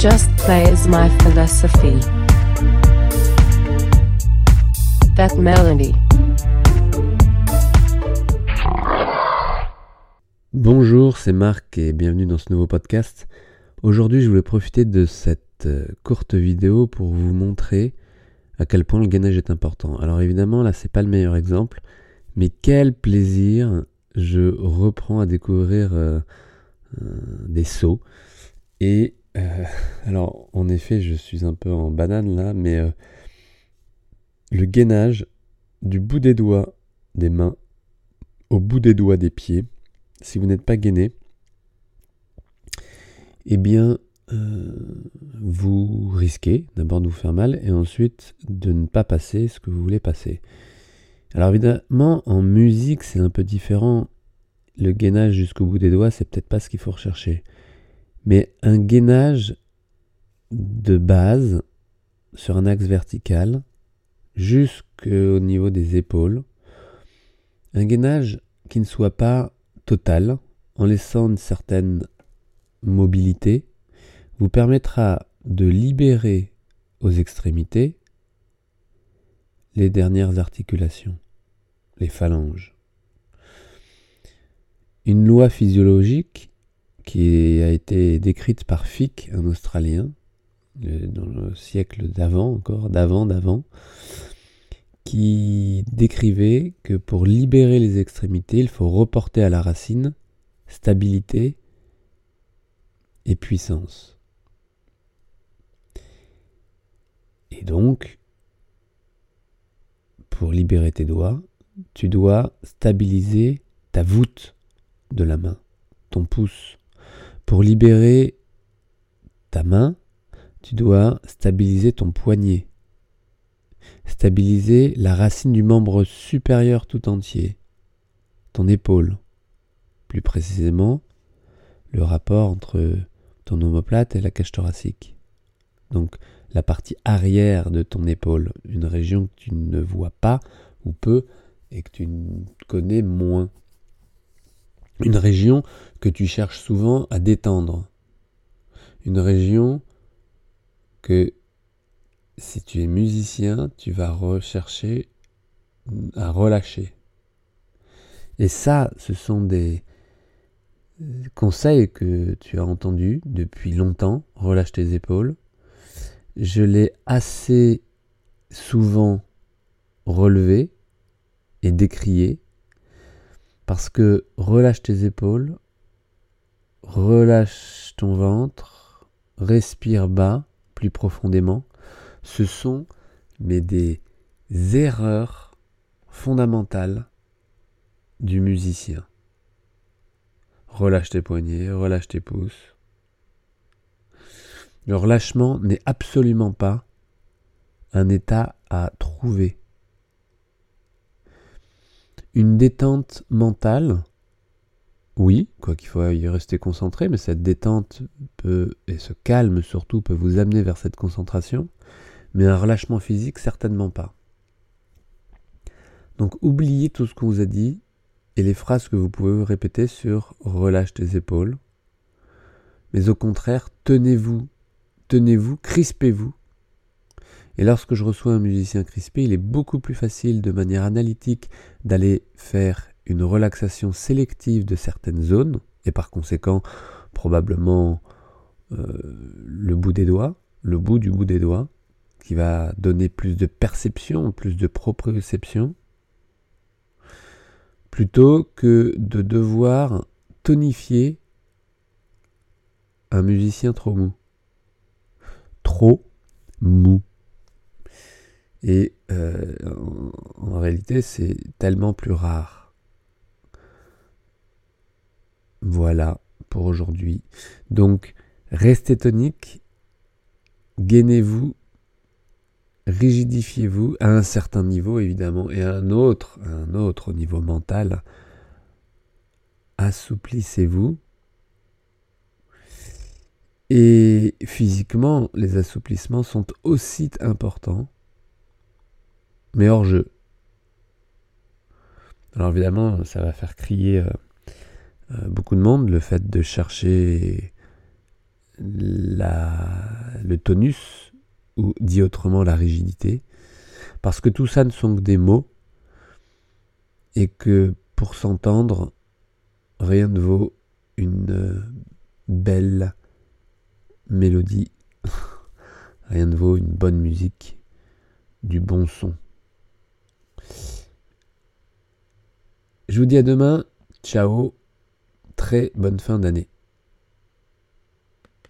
Just play my philosophy. That melody. Bonjour, c'est Marc et bienvenue dans ce nouveau podcast. Aujourd'hui, je voulais profiter de cette euh, courte vidéo pour vous montrer à quel point le gainage est important. Alors évidemment, là, c'est pas le meilleur exemple, mais quel plaisir je reprends à découvrir euh, euh, des sauts. Et alors, en effet, je suis un peu en banane là, mais le gainage du bout des doigts des mains au bout des doigts des pieds, si vous n'êtes pas gainé, eh bien, euh, vous risquez d'abord de vous faire mal et ensuite de ne pas passer ce que vous voulez passer. Alors évidemment, en musique, c'est un peu différent. Le gainage jusqu'au bout des doigts, c'est peut-être pas ce qu'il faut rechercher. Mais un gainage de base sur un axe vertical jusqu'au niveau des épaules. Un gainage qui ne soit pas total, en laissant une certaine mobilité, vous permettra de libérer aux extrémités les dernières articulations, les phalanges. Une loi physiologique qui a été décrite par Fick, un Australien, dans le siècle d'avant encore, d'avant, d'avant, qui décrivait que pour libérer les extrémités, il faut reporter à la racine stabilité et puissance. Et donc, pour libérer tes doigts, tu dois stabiliser ta voûte de la main, ton pouce. Pour libérer ta main, tu dois stabiliser ton poignet, stabiliser la racine du membre supérieur tout entier, ton épaule, plus précisément le rapport entre ton omoplate et la cage thoracique. Donc la partie arrière de ton épaule, une région que tu ne vois pas ou peu et que tu connais moins. Une région que tu cherches souvent à détendre. Une région que si tu es musicien, tu vas rechercher à relâcher. Et ça, ce sont des conseils que tu as entendus depuis longtemps. Relâche tes épaules. Je l'ai assez souvent relevé et décrié parce que relâche tes épaules, relâche ton ventre, respire bas plus profondément ce sont mais des erreurs fondamentales du musicien. Relâche tes poignets, relâche tes pouces. Le relâchement n'est absolument pas un état à trouver. Une détente mentale, oui, quoi qu'il faut y rester concentré, mais cette détente peut, et ce calme surtout, peut vous amener vers cette concentration mais un relâchement physique, certainement pas. Donc oubliez tout ce qu'on vous a dit et les phrases que vous pouvez répéter sur relâche tes épaules. Mais au contraire, tenez-vous, tenez-vous, crispez-vous. Et lorsque je reçois un musicien crispé, il est beaucoup plus facile de manière analytique d'aller faire une relaxation sélective de certaines zones, et par conséquent probablement euh, le bout des doigts, le bout du bout des doigts, qui va donner plus de perception, plus de proprioception, plutôt que de devoir tonifier un musicien trop mou. Trop mou. Et euh, en, en réalité, c'est tellement plus rare. Voilà pour aujourd'hui. Donc, restez tonique, gainez-vous rigidifiez-vous à un certain niveau évidemment et à un autre, un autre niveau mental. Assouplissez-vous. Et physiquement, les assouplissements sont aussi importants, mais hors jeu. Alors évidemment, ça va faire crier euh, beaucoup de monde le fait de chercher le tonus, ou dit autrement la rigidité, parce que tout ça ne sont que des mots, et que pour s'entendre, rien ne vaut une euh, belle mélodie, rien ne vaut une bonne musique, du bon son. Je vous dis à demain, ciao, très bonne fin d'année.